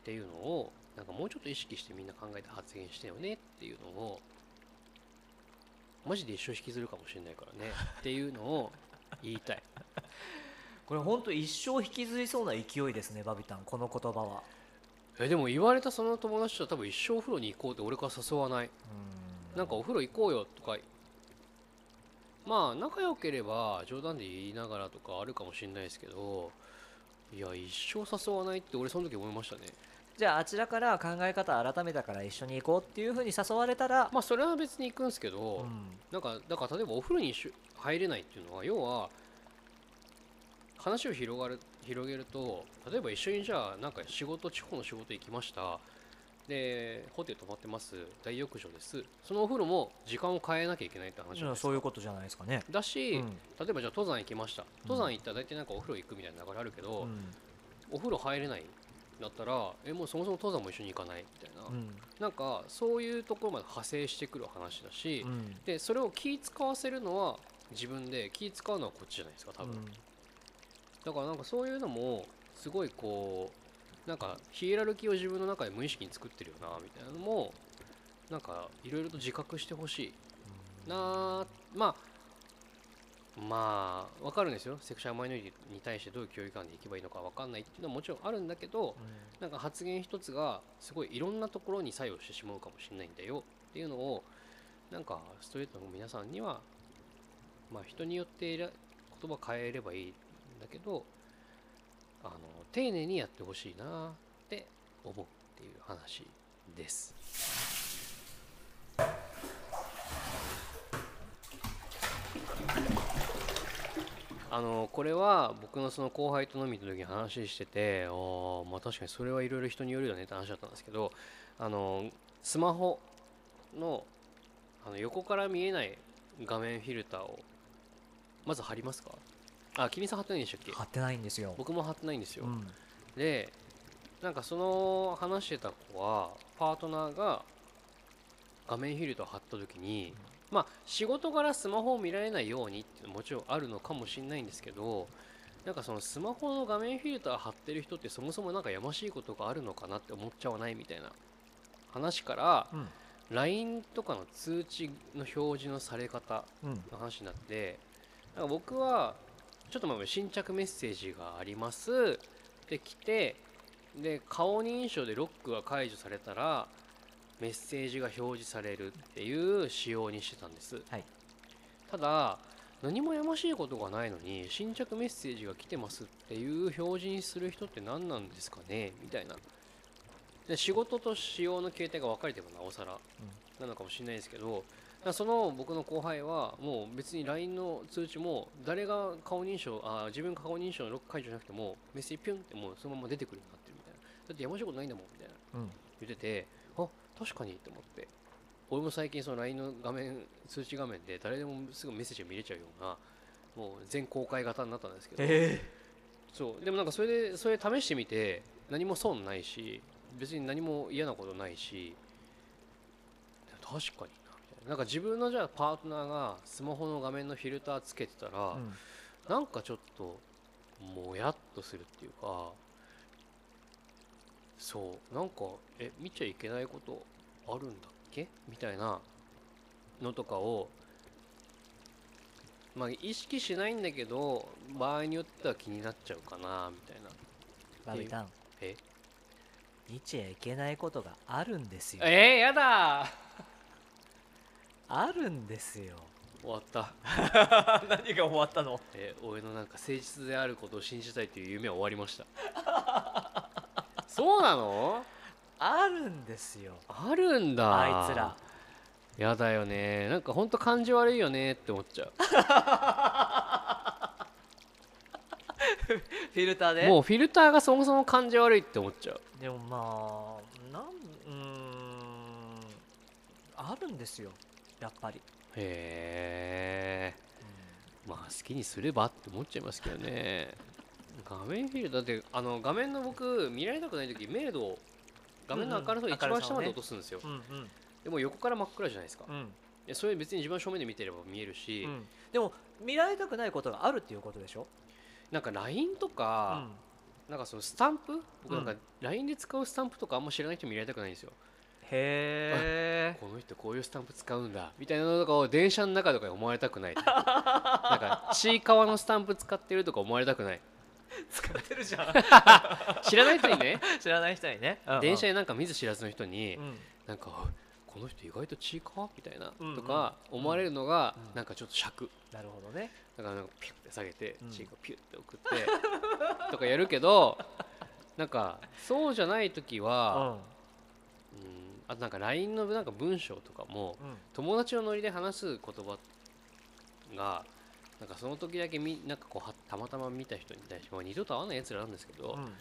[SPEAKER 1] っていうのをなんかもうちょっと意識してみんな考えて発言してよねっていうのをマジで一生引きずるかもしれないからねっていうのを言いたい
[SPEAKER 2] これ本当一生引きずりそうな勢いですねバビタンこの言葉は。
[SPEAKER 1] えでも言われたその友達とは多分一生お風呂に行こうって俺から誘わない。なんかお風呂行こうよとか。まあ仲良ければ冗談で言いながらとかあるかもしれないですけどいや一生誘わないって俺その時思いましたね。
[SPEAKER 2] じゃああちらから考え方改めたから一緒に行こうっていうふうに誘われたら、
[SPEAKER 1] まあそれは別に行くんですけど、
[SPEAKER 2] うん。
[SPEAKER 1] なんかだから例えばお風呂に一緒入れないっていうのは要は話を広がる広げると例えば一緒にじゃあなんか仕事地方の仕事行きました。でホテル泊まってます。大浴場です。そのお風呂も時間を変えなきゃいけないって話じゃない
[SPEAKER 2] じゃあ
[SPEAKER 1] ですか
[SPEAKER 2] そういうことじゃないですかね。
[SPEAKER 1] だし、
[SPEAKER 2] うん。
[SPEAKER 1] 例えばじゃあ登山行きました。登山行ったら大体なんかお風呂行くみたいな流れあるけど、
[SPEAKER 2] うん。
[SPEAKER 1] お風呂入れないだったらえもうそもそも登山も一緒に行かないみたいな、
[SPEAKER 2] うん。
[SPEAKER 1] なんかそういうところまで派生してくる話だし、
[SPEAKER 2] うん。
[SPEAKER 1] でそれを気使わせるのは自分で気使うのはこっちじゃないですか多分、
[SPEAKER 2] うん
[SPEAKER 1] だからなんかそういうのもすごいこうなんかヒエラルキーを自分の中で無意識に作ってるよなみたいなのもなんかいろいろと自覚してほしいなあまあまあわかるんですよ。セクシャルマイノリティに対してどういう教育観でいけばいいのかわかんないっていうのはもちろんあるんだけどなんか発言一つがすごいいろんなところに作用してしまうかもしれないんだよっていうのをなんかストレートの皆さんにはまあ人によって言葉変えればいい。んだけどあの丁寧にやってほしいなって思うっていう話です。あのこれは僕のその後輩と飲みの時に話しててあまあ確かにそれはいろいろ人によるよねって話だったんですけどあのスマホのあの横から見えない画面フィルターをまず貼りますか？あ君さん貼ってないんでしたっけ？
[SPEAKER 2] 貼ってないんですよ。
[SPEAKER 1] 僕も貼ってないんですよ、
[SPEAKER 2] うん。
[SPEAKER 1] でなんかその話してた子はパートナーが画面フィルターを貼った時に、まあ仕事柄スマホを見られないようにってももちろんあるのかもしれないんですけどなんかそのスマホの画面フィルター貼ってる人ってそもそもなんかやましいことがあるのかなって思っちゃわないみたいな話から
[SPEAKER 2] うん。
[SPEAKER 1] LINE とかの通知の表示のされ方
[SPEAKER 2] うん
[SPEAKER 1] の話になってなんか僕はちょっと前まで新着メッセージがあります。って来てで顔認証でロックが解除されたらメッセージが表示されるっていう仕様にしてたんです、
[SPEAKER 2] はい。
[SPEAKER 1] ただ何もやましいことがないのに新着メッセージが来てますっていう表示にする人って何なんですかね？みたいな。で仕事と仕様の形態が分かれてもなおさら。なのかもしれないですけどらその僕の後輩はもう別に LINE の通知も誰が顔認証あ自分が顔認証のロック解除じゃなくてもメッセージピュンってもうそのまま出てくるようになってるみたいな。だってやましいことないんだもんみたいな。
[SPEAKER 2] うん。
[SPEAKER 1] 言っててあ確かにって思って。俺も最近その LINE の画面通知画面で誰でもすぐメッセージが見れちゃうようなもう全公開型になったんですけど。
[SPEAKER 2] え。
[SPEAKER 1] そう。でもなんかそれでそれ試してみて何も損ないし別に何も嫌なことないし確かになんか自分のじゃあパートナーがスマホの画面のフィルターつけてたら、
[SPEAKER 2] うん。
[SPEAKER 1] なんかちょっともやっとするっていうかそうなんかえ見ちゃいけないことあるんだっけ？みたいなのとかをまあ意識しないんだけど場合によっては気になっちゃうかなみたいな。
[SPEAKER 2] バビタン。
[SPEAKER 1] え？
[SPEAKER 2] 見ちゃいけないことがあるんですよ。
[SPEAKER 1] えー、やだ
[SPEAKER 2] あるんですよ。
[SPEAKER 1] 終わった。(laughs)
[SPEAKER 2] 何が終わったの？
[SPEAKER 1] えー俺のなんか誠実であることを信じたいという夢は終わりました。(laughs) そうなの？
[SPEAKER 2] あるんですよ。
[SPEAKER 1] あるんだ。
[SPEAKER 2] あいつら。
[SPEAKER 1] やだよね。なんかほんと感じ悪いよね。って思っちゃ (laughs)
[SPEAKER 2] フィルターで？
[SPEAKER 1] うもうフィルターがそもそも感じ悪いって思っちゃう。
[SPEAKER 2] でもまあなんうーん。あるんですよやっぱり、
[SPEAKER 1] へえまあ好きにすればって思っちゃいますけどね。画面フィルターだってあの画面の僕見られたくない時明度を画面の明るさを一番下まで落とすんですよ、
[SPEAKER 2] うんうん。
[SPEAKER 1] でも横から真っ暗じゃないですか、い
[SPEAKER 2] うん。
[SPEAKER 1] やそれ別に自分の正面で見てれば見えるし、
[SPEAKER 2] うん。でも見られたくないことがあるっていうことでしょ、
[SPEAKER 1] なんか LINE と
[SPEAKER 2] う
[SPEAKER 1] か、
[SPEAKER 2] ん、
[SPEAKER 1] なんかそのスタンプ？僕なんか
[SPEAKER 2] うん。
[SPEAKER 1] LINE で使うスタンプとかあんま知らない人見られたくないんですよ
[SPEAKER 2] へえ
[SPEAKER 1] この人こういうスタンプ使うんだみたいなのとかを電車の中とかに思われたくない。なんかちいかわのスタンプ使ってるとか思われたくない。
[SPEAKER 2] 使ってるじゃん。(laughs)
[SPEAKER 1] 知らない人にね？
[SPEAKER 2] 知らない人にね、うんうん。
[SPEAKER 1] 電車でなんか見ず知らずの人に
[SPEAKER 2] うん。
[SPEAKER 1] なんかあこの人意外とちいかわみたいな
[SPEAKER 2] うんうん。
[SPEAKER 1] とか思われるのが
[SPEAKER 2] うん
[SPEAKER 1] なんかちょっと尺。
[SPEAKER 2] なるほどね。
[SPEAKER 1] だからなんかピュッて下げて
[SPEAKER 2] うん。
[SPEAKER 1] ちいかわピュッて送ってとかやるけどなんかそうじゃない時
[SPEAKER 2] う
[SPEAKER 1] はあとなんか LINE のなんか文章とかも
[SPEAKER 2] うん。
[SPEAKER 1] 友達のノリで話す言葉がなんかその時だけみなんかこうはたまたま見た人に対して、まあ、二度と会わないやつらなんですけど、
[SPEAKER 2] うん。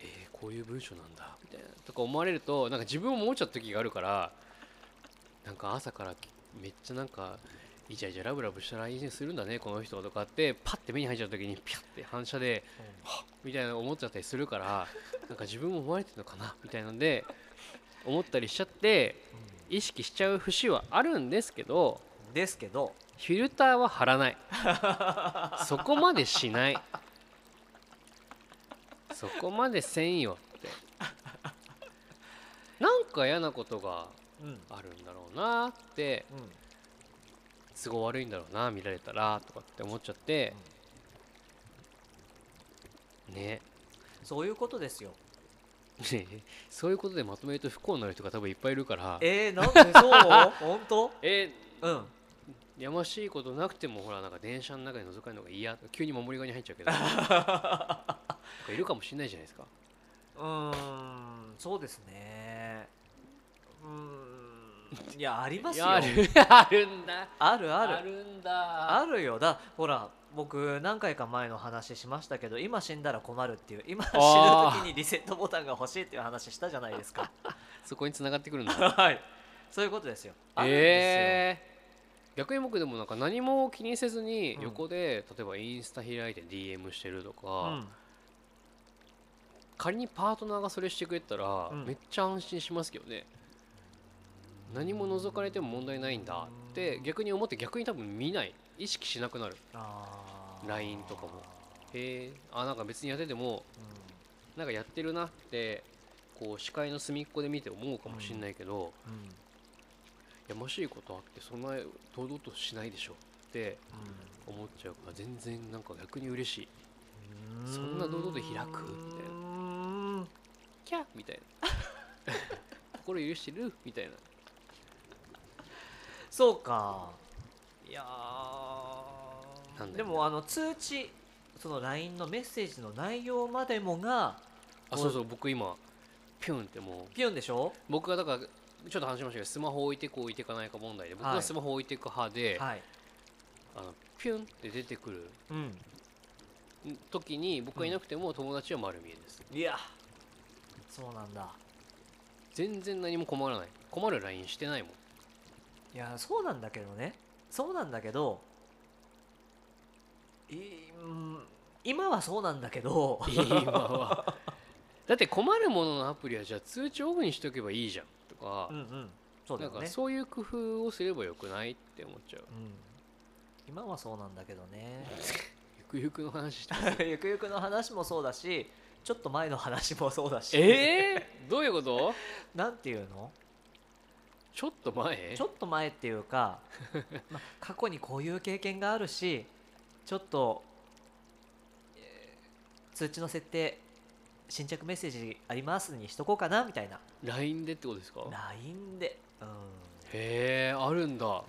[SPEAKER 1] えーこういう文章なんだみたいなとか思われるとなんか自分も思っちゃった時があるからなんか朝からきめっちゃなんかイチャイチャラブラブした LINE するんだねこの人とかってパッて目に入っちゃう時にピャッて反射ではっみたいな思っちゃったりするからなんか自分も思われてるのかなみたいなんで思ったりしちゃって意識しちゃう節はあるんですけど
[SPEAKER 2] ですけど
[SPEAKER 1] フィルターは貼らない。(laughs) そこまでしない。そこまでせんよって。なんか嫌なことが
[SPEAKER 2] うん。うん
[SPEAKER 1] あるんだろうなって都合悪いんだろうな見られたらとかって思っちゃって。ね
[SPEAKER 2] そういうことですよ。
[SPEAKER 1] ね (laughs) そういうことでまとめると不幸になる人が多分いっぱいいるから。
[SPEAKER 2] えー、なんでそう？本当？(laughs)
[SPEAKER 1] え
[SPEAKER 2] うん。
[SPEAKER 1] やましいことなくてもほらなんか電車の中に覗かれるのが嫌。急に守り側に入っちゃうけど。(laughs) いるかもしれないじゃないですか。
[SPEAKER 2] うーん。そうですね。うーん。いやありますよ。
[SPEAKER 1] あるんだ。
[SPEAKER 2] あるある。
[SPEAKER 1] あるんだ。
[SPEAKER 2] あるよ。だほら僕何回か前の話しましたけど今死んだら困るっていう今死ぬ時にリセットボタンが欲しいっていう話したじゃないですか。(laughs)
[SPEAKER 1] そこに繋がってくるんだ。
[SPEAKER 2] はい。そういうことですよ。あるんです
[SPEAKER 1] えー逆に僕でもなんか何も気にせずに
[SPEAKER 2] うん。
[SPEAKER 1] 横で、例えばインスタ開いて DM してると
[SPEAKER 2] よ
[SPEAKER 1] か、
[SPEAKER 2] うん。
[SPEAKER 1] 仮にパートナーがそれしてくれたら、
[SPEAKER 2] うん。
[SPEAKER 1] めっちゃ安心しますけどね。何も覗かれても問題ないんだって逆に思って逆に多分見ない意識しなくなる。LINE とかも。へえあなんか別にやってても
[SPEAKER 2] う
[SPEAKER 1] なんかやってるなってこう視界の隅っこで見て思うかもしれないけど、
[SPEAKER 2] んうん。
[SPEAKER 1] やましいことあってそんな堂々としないでしょって思っちゃうから全然なんか逆に嬉しい。
[SPEAKER 2] うん
[SPEAKER 1] そんな堂々と開くみたいな。キャーみたいな。(laughs) 心許してるみたいな。
[SPEAKER 2] そうかいやでもあの通知その LINE のメッセージの内容までもが
[SPEAKER 1] あそうそう僕今ピュンってもう。
[SPEAKER 2] ピュンでしょ？
[SPEAKER 1] 僕がだからちょっと話しましたけどスマホ置いてく置いていかないか問題で僕
[SPEAKER 2] は
[SPEAKER 1] スマホ置いていく派で、
[SPEAKER 2] はい。
[SPEAKER 1] あのピュンって出てくる
[SPEAKER 2] うん。
[SPEAKER 1] 時に僕がいなくても友達は丸見えです。
[SPEAKER 2] いやそうなんだ。
[SPEAKER 1] 全然何も困らない。困る LINE してないもん。
[SPEAKER 2] いやそうなんだけどねそうなんだけど今はそうなんだけど
[SPEAKER 1] 今は。だって困るもののアプリはじゃあ通知オフにしとけばいいじゃんとか
[SPEAKER 2] うんうん。そうだ
[SPEAKER 1] なんか
[SPEAKER 2] よね
[SPEAKER 1] そういう工夫をすればよくないって思っちゃう。
[SPEAKER 2] うん。今はそうなんだけどね。(laughs)
[SPEAKER 1] ゆくゆくの話 (laughs)
[SPEAKER 2] ゆくゆくの話もそうだしちょっと前の話もそうだし。
[SPEAKER 1] えー、どういうこと？(laughs)
[SPEAKER 2] なんていうの？
[SPEAKER 1] ちょっと前？
[SPEAKER 2] ちょっと前っていうか、(laughs) ま、過去にこういう経験があるしちょっと、えー通知の設定新着メッセージありますにしとこうかなみたいな。
[SPEAKER 1] LINE でってことですか
[SPEAKER 2] ？LINE で、うん、
[SPEAKER 1] へえあるんだ。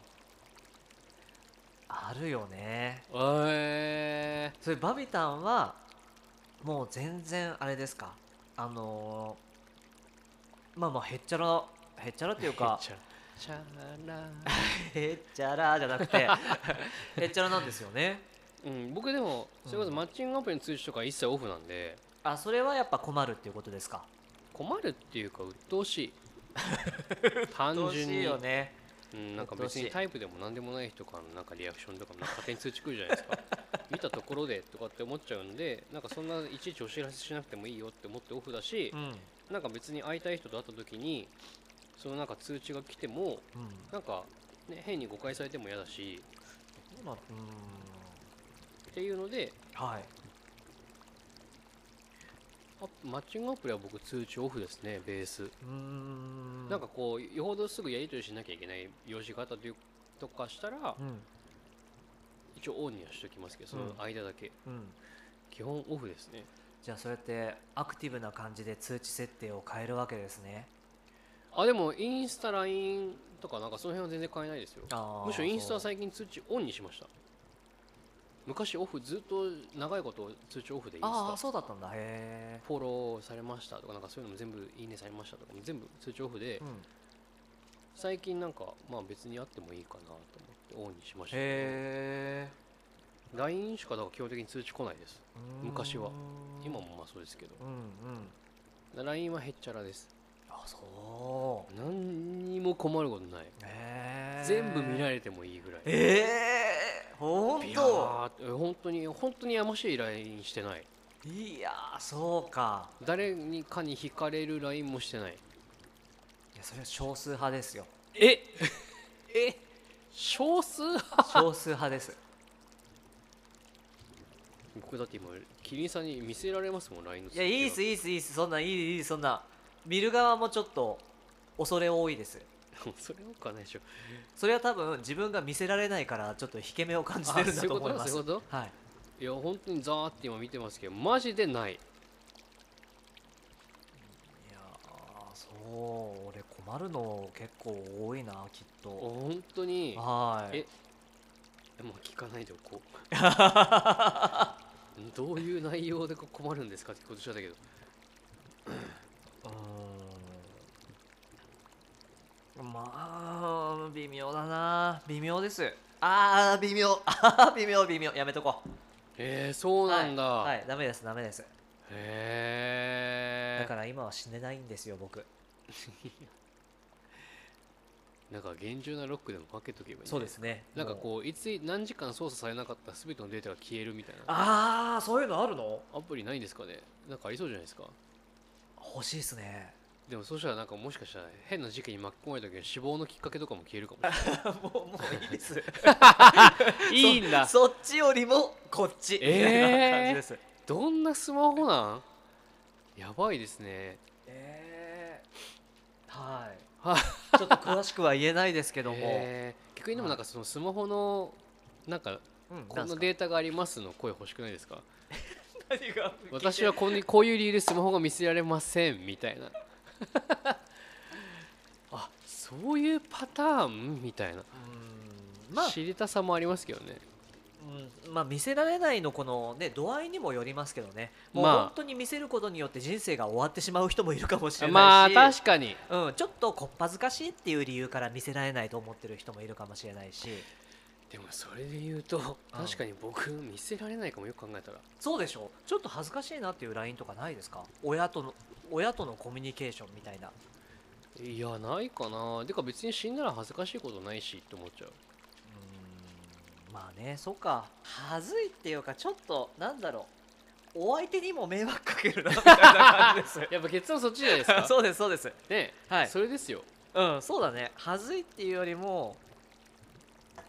[SPEAKER 2] あるよね。
[SPEAKER 1] え
[SPEAKER 2] それバビタンはもう全然あれですか？あのーまあまあへっちゃらへっちゃらっていう
[SPEAKER 1] ー、
[SPEAKER 2] か
[SPEAKER 1] ちゃちゃら。
[SPEAKER 2] へっちゃらじゃなくて (laughs) へっちゃらなんですよね。
[SPEAKER 1] うん僕でもそれこそマッチングアプリの通知とか一切オフなんで。
[SPEAKER 2] あそれはやっぱ困るっていうことですか？
[SPEAKER 1] 困るっていうか鬱陶しい。(laughs) 単
[SPEAKER 2] どうしい
[SPEAKER 1] 純に
[SPEAKER 2] よね。
[SPEAKER 1] うん、なんか別にタイプでも何でもない人からのなんかリアクションとかもなんか勝手に通知来るじゃないですか。(laughs) 見たところでとかって思っちゃうんでなんかそんないちいちお知らせしなくてもいいよって思ってオフだし
[SPEAKER 2] う、んうん。
[SPEAKER 1] なんか別に会いたい人と会った時にそのなんか通知が来てもなんか、ね、変に誤解されても嫌だし。
[SPEAKER 2] まあ
[SPEAKER 1] っていうので
[SPEAKER 2] うんはい。
[SPEAKER 1] あマッチングアプリは僕通知オフですねベース、
[SPEAKER 2] うーん。
[SPEAKER 1] なんかこうよほどすぐやり取りしなきゃいけない用事があったというとかしたら
[SPEAKER 2] うん。
[SPEAKER 1] 一応オンにはしておきますけどその間だけ、
[SPEAKER 2] うん。
[SPEAKER 1] 基本オフですね。
[SPEAKER 2] じゃあそうやってアクティブな感じで通知設定を変えるわけですね
[SPEAKER 1] あでもインスタ LINE とかなんかその辺は全然変えないですよ。むしろインスタは最近通知オンにしました。昔オフずっと長いこと通知オフでイン
[SPEAKER 2] ああ
[SPEAKER 1] スタ
[SPEAKER 2] そうだったんだ。へ
[SPEAKER 1] フォローされましたとかなんかそういうのも全部いいねされましたとかも全部通知オフで
[SPEAKER 2] え、うん、
[SPEAKER 1] 最近なんかまあ別にあってもいいかなと思ってオンにしました、ね、
[SPEAKER 2] へえ
[SPEAKER 1] LINE しかだから基本的に通知来ないです。昔は。今もまあそうですけど。
[SPEAKER 2] うんうん。
[SPEAKER 1] LINE はへっちゃらです
[SPEAKER 2] あそう。
[SPEAKER 1] 何にも困ることない。
[SPEAKER 2] へえ
[SPEAKER 1] 全部見られてもいいぐらい。
[SPEAKER 2] ええほん
[SPEAKER 1] 本当に本当にやましい LINE してない。
[SPEAKER 2] いやーそうか。
[SPEAKER 1] 誰にかに惹かれる LINE もしてない。
[SPEAKER 2] いやそれは少数派ですよ。
[SPEAKER 1] え？(laughs) え？少数派？
[SPEAKER 2] 少数派です。
[SPEAKER 1] 僕だって今キリンさんに見せられますもん LINE の
[SPEAKER 2] いやいいっすいいっすいいっす。そんなんいいいいそんな見る側もちょっと恐れ多いです。
[SPEAKER 1] それはかないでしょ。
[SPEAKER 2] それは多分自分が見せられないからちょっと引け目を感じてるんだと思います。
[SPEAKER 1] あそういうこと？
[SPEAKER 2] はい
[SPEAKER 1] いや本当にザーって今見てますけどマジでない。
[SPEAKER 2] いやーそう俺困るの結構多いなきっと。
[SPEAKER 1] 本当に。
[SPEAKER 2] はい。
[SPEAKER 1] えもう聞かないでおこう。(laughs) (laughs) どういう内容で困るんですかってことしたんだけど
[SPEAKER 2] うーんまあ微妙だな。微妙です。あー微妙。あ (laughs) ー微妙微妙。やめとこう。
[SPEAKER 1] えー、そうなんだ、
[SPEAKER 2] はい、はい、ダメですダメです。
[SPEAKER 1] へえ
[SPEAKER 2] だから今は死ねないんですよ僕。(laughs)
[SPEAKER 1] なんか厳重なロックでもかけとけばいい、ね、
[SPEAKER 2] そうですね。
[SPEAKER 1] なんかこういつ何時間操作されなかったら全てのデータが消えるみたいな。
[SPEAKER 2] ああそういうのあるの？
[SPEAKER 1] アプリないんですかね？なんかありそうじゃないですか？
[SPEAKER 2] 欲しいですね
[SPEAKER 1] でもそうしたらなんかもしかしたら変な事件に巻き込まれた時に死亡のきっかけとかも消えるかもしれない。(laughs)
[SPEAKER 2] もうもういいです。(laughs)
[SPEAKER 1] いいんだ。
[SPEAKER 2] そそっちよりもこっちみたいな感じです。
[SPEAKER 1] どんなスマホなん？やばいですね。
[SPEAKER 2] えー、はい。
[SPEAKER 1] は (laughs)
[SPEAKER 2] ちょっと詳しくは言えないですけども、
[SPEAKER 1] えー。逆にでもなんかそのスマホのなんか
[SPEAKER 2] うん。
[SPEAKER 1] こんなデータがありますの声欲しくないですか？
[SPEAKER 2] 何が？
[SPEAKER 1] 私はこんにこういう理由でスマホが見せられませんみたいな (laughs) あそういうパターン？みたいな、
[SPEAKER 2] うんまあ、
[SPEAKER 1] 知りたさもありますけどね。
[SPEAKER 2] うんまあ見せられないのこのね度合いにもよりますけどね。もう
[SPEAKER 1] まあ。
[SPEAKER 2] 本当に見せることによって人生が終わってしまう人もいるかもしれ
[SPEAKER 1] まあ
[SPEAKER 2] ないし、
[SPEAKER 1] 確かに。
[SPEAKER 2] うん、ちょっとこっぱずかしいっていう理由から見せられないと思ってる人もいるかもしれないし。
[SPEAKER 1] でもそれで言うと確かに僕見せられないかもよく考えたら。
[SPEAKER 2] そうでしょちょっと恥ずかしいなっていう LINE とかないですか？親との親とのコミュニケーションみたいな。い
[SPEAKER 1] やないかな。てか別に死んだら恥ずかしいことないしって思っちゃう。
[SPEAKER 2] うーん。まあねそうか。恥ずいっていうかちょっとなんだろう。お相手にも迷惑かけるなみたいな感じです。(laughs)
[SPEAKER 1] やっぱ結論そっちじゃないですか。(laughs)
[SPEAKER 2] そうですそうです。
[SPEAKER 1] ね。
[SPEAKER 2] はい。
[SPEAKER 1] それですよ。
[SPEAKER 2] うんそうだね。恥ずいっていうよりも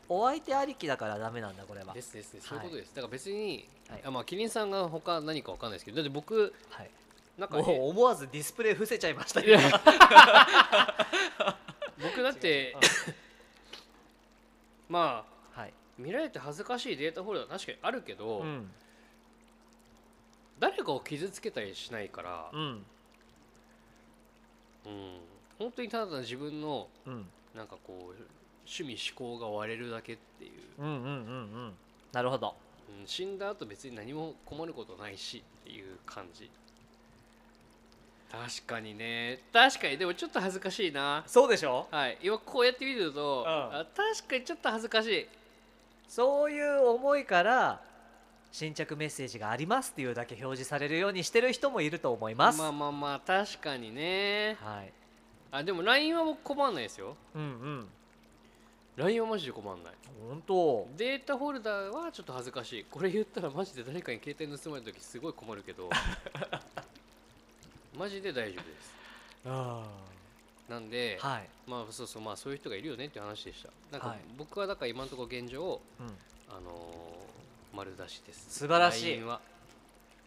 [SPEAKER 2] お相手ありきだからダメなんだこれは。
[SPEAKER 1] ですですです。そういうことです、だから別に、
[SPEAKER 2] はい。
[SPEAKER 1] あまあキリンさんが他何かわかんないですけどだって僕
[SPEAKER 2] はい
[SPEAKER 1] なんか、ね、
[SPEAKER 2] 思わずディスプレイ伏せちゃいました (laughs)
[SPEAKER 1] 僕だって (laughs) まあ
[SPEAKER 2] はい。
[SPEAKER 1] 見られて恥ずかしいデータフォルダ確かにあるけど、
[SPEAKER 2] うん。
[SPEAKER 1] 誰かを傷つけたりしないから、
[SPEAKER 2] うん。
[SPEAKER 1] うん、本当にただ自分の
[SPEAKER 2] うん。
[SPEAKER 1] なんかこう趣味思考が割れるだけっていう、
[SPEAKER 2] うんうんうんうん。なるほど。
[SPEAKER 1] うん、死んだ後別に何も困ることないしっていう感じ確かにね。確かに。でもちょっと恥ずかしいな。
[SPEAKER 2] そうでしょ？
[SPEAKER 1] はい。今こうやって見ると、
[SPEAKER 2] うん。
[SPEAKER 1] あ確かにちょっと恥ずかしい。
[SPEAKER 2] そういう思いから新着メッセージがありますっていうだけ表示されるようにしてる人もいると思います、
[SPEAKER 1] まあまあまあ確かにね。
[SPEAKER 2] はい。
[SPEAKER 1] あでも LINE は僕困んないですよ。
[SPEAKER 2] うんうん。
[SPEAKER 1] LINE はマジで困んない。
[SPEAKER 2] 本当。
[SPEAKER 1] データフォルダはちょっと恥ずかしい。これ言ったらマジで誰かに携帯盗まれた時すごい困るけど (laughs) マジで大丈夫です。
[SPEAKER 2] あ
[SPEAKER 1] なんで、
[SPEAKER 2] あはい、
[SPEAKER 1] まあそうそうまあそういう人がいるよねっていう話でした。なんか
[SPEAKER 2] はい。
[SPEAKER 1] 僕はだから今のところ現状
[SPEAKER 2] うん、
[SPEAKER 1] あのー丸出しです。
[SPEAKER 2] 素晴らしい。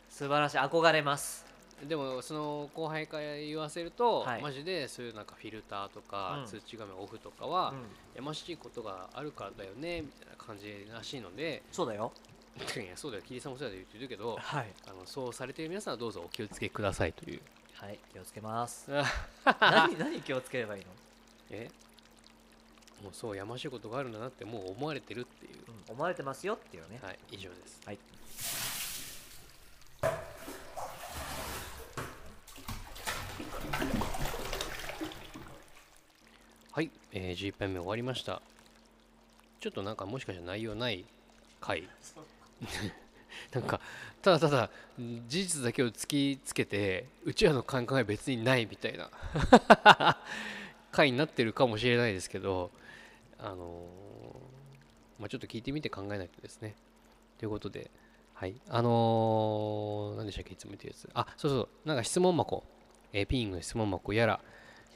[SPEAKER 2] 素晴らしい。憧れます。
[SPEAKER 1] でもその後輩から言わせると、
[SPEAKER 2] はい。
[SPEAKER 1] マジでそういうなんかフィルターとか、
[SPEAKER 2] うん。
[SPEAKER 1] 通知画面オフとかは、
[SPEAKER 2] うん。
[SPEAKER 1] やましいことがあるからだよねみたいな感じらしいので
[SPEAKER 2] そうだよ
[SPEAKER 1] いやそうだよ。桐さんもそうだよって言ってるけど
[SPEAKER 2] はい。
[SPEAKER 1] あのそうされている皆さんはどうぞお気をつけくださいという。
[SPEAKER 2] はい。気をつけます。
[SPEAKER 1] あ (laughs)
[SPEAKER 2] 何何気をつければいいの、
[SPEAKER 1] え？もうそうやましいことがあるんだなってもう思われてるっていう、
[SPEAKER 2] うん、思われてますよっていうね。
[SPEAKER 1] はい以上です。
[SPEAKER 2] はい。
[SPEAKER 1] はい、えー、11杯目終わりました。ちょっとなんかもしかしたら内容ない回 (laughs) なんかただただ事実だけを突きつけてうちらの考え別にないみたいな (laughs) 回になってるかもしれないですけどあのーまあ、ちょっと聞いてみて考えないとですね。ということではい。あのー、何でしたっけいつも言ってるやつ。あそうそうなんか質問箱、えーピングの質問箱やら、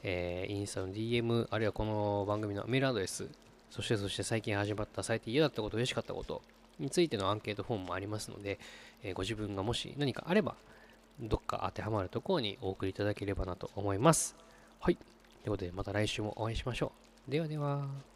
[SPEAKER 1] えインスタの DM あるいはこの番組のメールアドレス。そしてそして最近始まった最近嫌だったこと嬉しかったこと。についてのアンケートフォームもありますので、えご自分がもし何かあればどっか当てはまるところにお送りいただければなと思います。はい。ということでまた来週もお会いしましょう。ではでは。